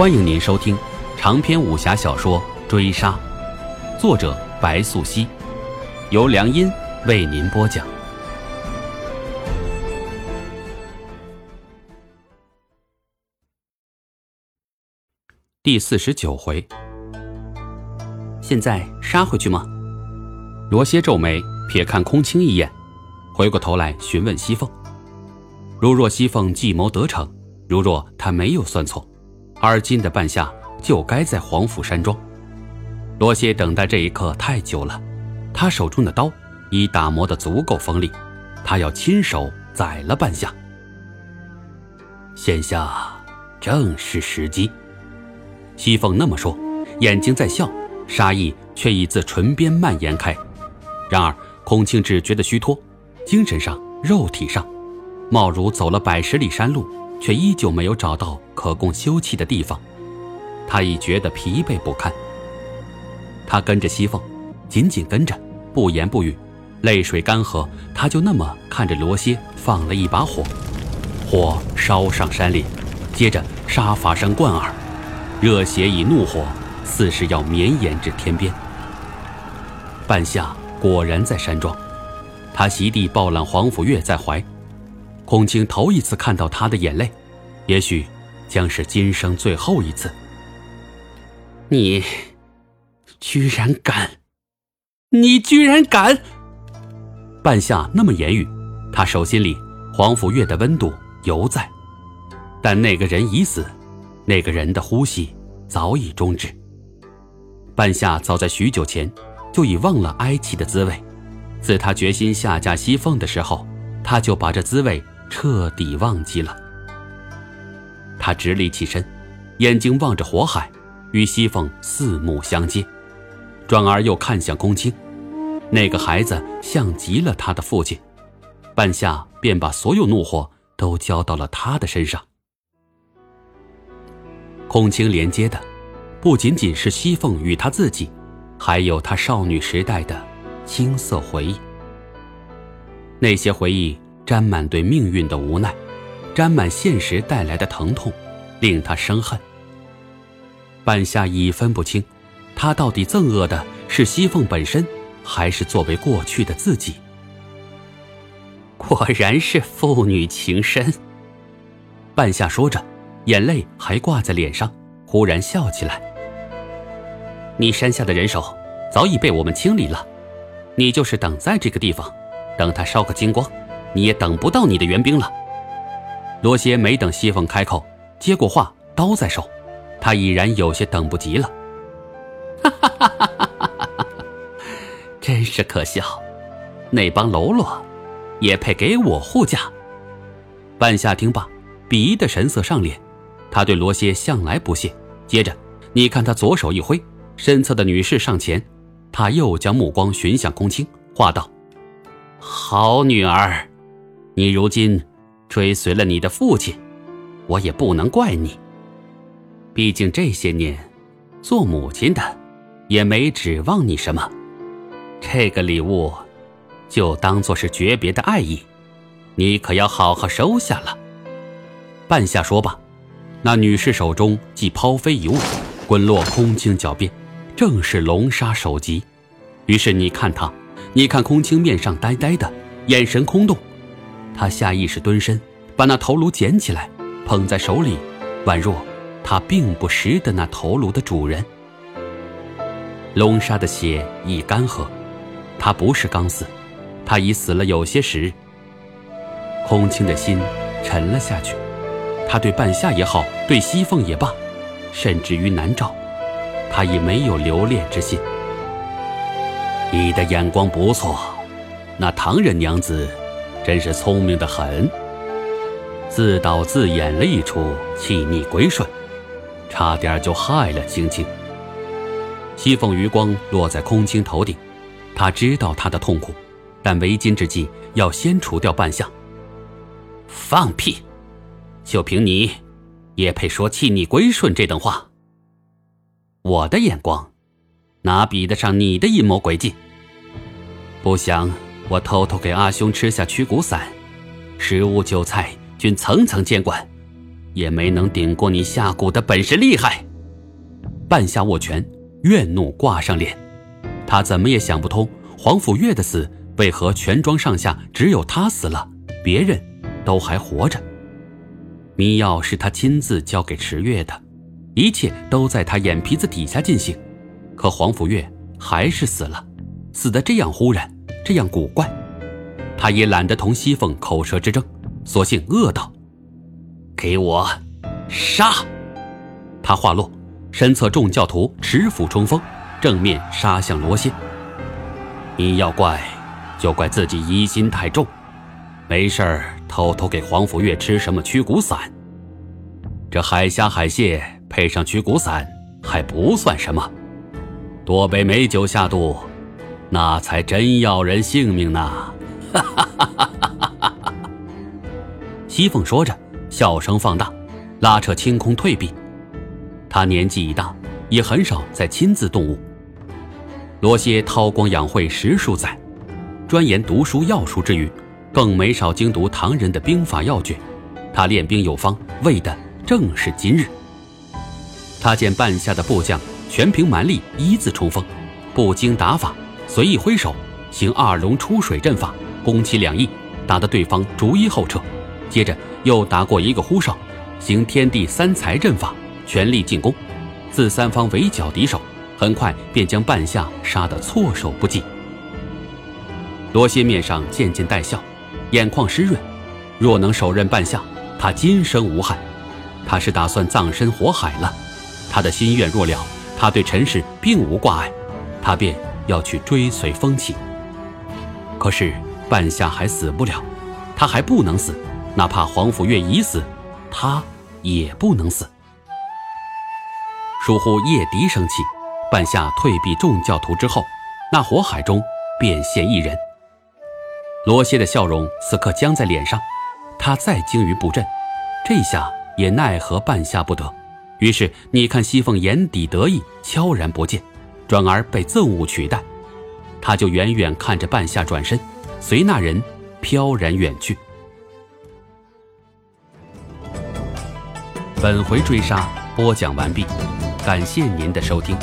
欢迎您收听长篇武侠小说《追杀》，作者白素熙，由良音为您播讲。第四十九回，现在杀回去吗？罗歇皱眉，瞥看空青一眼，回过头来询问西凤。如若西凤计谋得逞，如若他没有算错。而今的半夏就该在黄府山庄。罗歇等待这一刻太久了，他手中的刀已打磨得足够锋利，他要亲手宰了半夏。现下正是时机。西凤那么说，眼睛在笑，杀意却已自唇边蔓延开。然而孔庆只觉得虚脱，精神上、肉体上，貌如走了百十里山路。却依旧没有找到可供休憩的地方，他已觉得疲惫不堪。他跟着西凤，紧紧跟着，不言不语，泪水干涸，他就那么看着罗歇放了一把火，火烧上山岭，接着杀伐声贯耳，热血与怒火似是要绵延至天边。半夏果然在山庄，他席地抱揽黄甫月在怀。孔青头一次看到他的眼泪，也许将是今生最后一次。你居然敢！你居然敢！半夏那么言语，他手心里黄甫月的温度犹在，但那个人已死，那个人的呼吸早已终止。半夏早在许久前就已忘了哀戚的滋味，自他决心下嫁西凤的时候，他就把这滋味。彻底忘记了。他直立起身，眼睛望着火海，与西凤四目相接，转而又看向空青。那个孩子像极了他的父亲，半夏便把所有怒火都浇到了他的身上。空青连接的，不仅仅是西凤与他自己，还有他少女时代的青涩回忆。那些回忆。沾满对命运的无奈，沾满现实带来的疼痛，令他生恨。半夏已分不清，他到底憎恶的是西凤本身，还是作为过去的自己。果然是父女情深。半夏说着，眼泪还挂在脸上，忽然笑起来。你山下的人手早已被我们清理了，你就是等在这个地方，等他烧个精光。你也等不到你的援兵了。罗歇没等西凤开口，接过话，刀在手，他已然有些等不及了。哈哈哈哈哈哈！真是可笑，那帮喽啰也配给我护驾？半夏听罢，鄙夷的神色上脸。他对罗歇向来不屑。接着，你看他左手一挥，身侧的女士上前，他又将目光寻向空青，话道：“好女儿。”你如今追随了你的父亲，我也不能怪你。毕竟这些年，做母亲的也没指望你什么。这个礼物，就当做是诀别的爱意，你可要好好收下了。半夏说罢，那女士手中即抛飞一物，滚落空青脚边，正是龙沙首级。于是你看他，你看空青面上呆呆的，眼神空洞。他下意识蹲身，把那头颅捡起来，捧在手里，宛若他并不识得那头颅的主人。龙沙的血已干涸，他不是刚死，他已死了有些时。空青的心沉了下去，他对半夏也好，对西凤也罢，甚至于南诏，他已没有留恋之心。你的眼光不错，那唐人娘子。真是聪明的很，自导自演了一出气逆归顺，差点就害了青青。西凤余光落在空青头顶，他知道他的痛苦，但为今之计要先除掉半夏。放屁！就凭你，也配说气逆归顺这等话？我的眼光，哪比得上你的阴谋诡计？不想。我偷偷给阿兄吃下驱骨散，食物酒菜均层层监管，也没能顶过你下蛊的本事厉害。半夏握拳，怨怒挂上脸，他怎么也想不通黄甫月的死为何全庄上下只有他死了，别人都还活着。迷药是他亲自交给池月的，一切都在他眼皮子底下进行，可黄甫月还是死了，死得这样忽然，这样古怪。他也懒得同西凤口舌之争，索性恶道：“给我杀！”他话落，身侧众教徒持斧冲锋，正面杀向罗歇。你要怪，就怪自己疑心太重，没事儿偷偷给黄甫月吃什么驱骨散。这海虾海蟹配上驱骨散还不算什么，多杯美酒下肚，那才真要人性命呢。哈哈哈哈哈！哈西凤说着，笑声放大，拉扯清空退避。他年纪已大，也很少再亲自动武。罗歇韬光养晦十数载，专研读书药书之余，更没少精读唐人的兵法要诀。他练兵有方，为的正是今日。他见半夏的部将全凭蛮力一字冲锋，不经打法，随意挥手，行二龙出水阵法。攻其两翼，打得对方逐一后撤，接着又打过一个呼哨，行天地三才阵法，全力进攻，自三方围剿敌手，很快便将半夏杀得措手不及。罗歇面上渐渐带笑，眼眶湿润，若能手刃半夏，他今生无憾。他是打算葬身火海了，他的心愿若了，他对陈氏并无挂碍，他便要去追随风起。可是。半夏还死不了，他还不能死，哪怕黄甫月已死，他也不能死。疏忽夜笛声起，半夏退避众教徒之后，那火海中便现一人。罗歇的笑容此刻僵在脸上，他再精于布阵，这下也奈何半夏不得。于是你看西凤眼底得意，悄然不见，转而被憎恶取代，他就远远看着半夏转身。随那人飘然远去。本回追杀播讲完毕，感谢您的收听。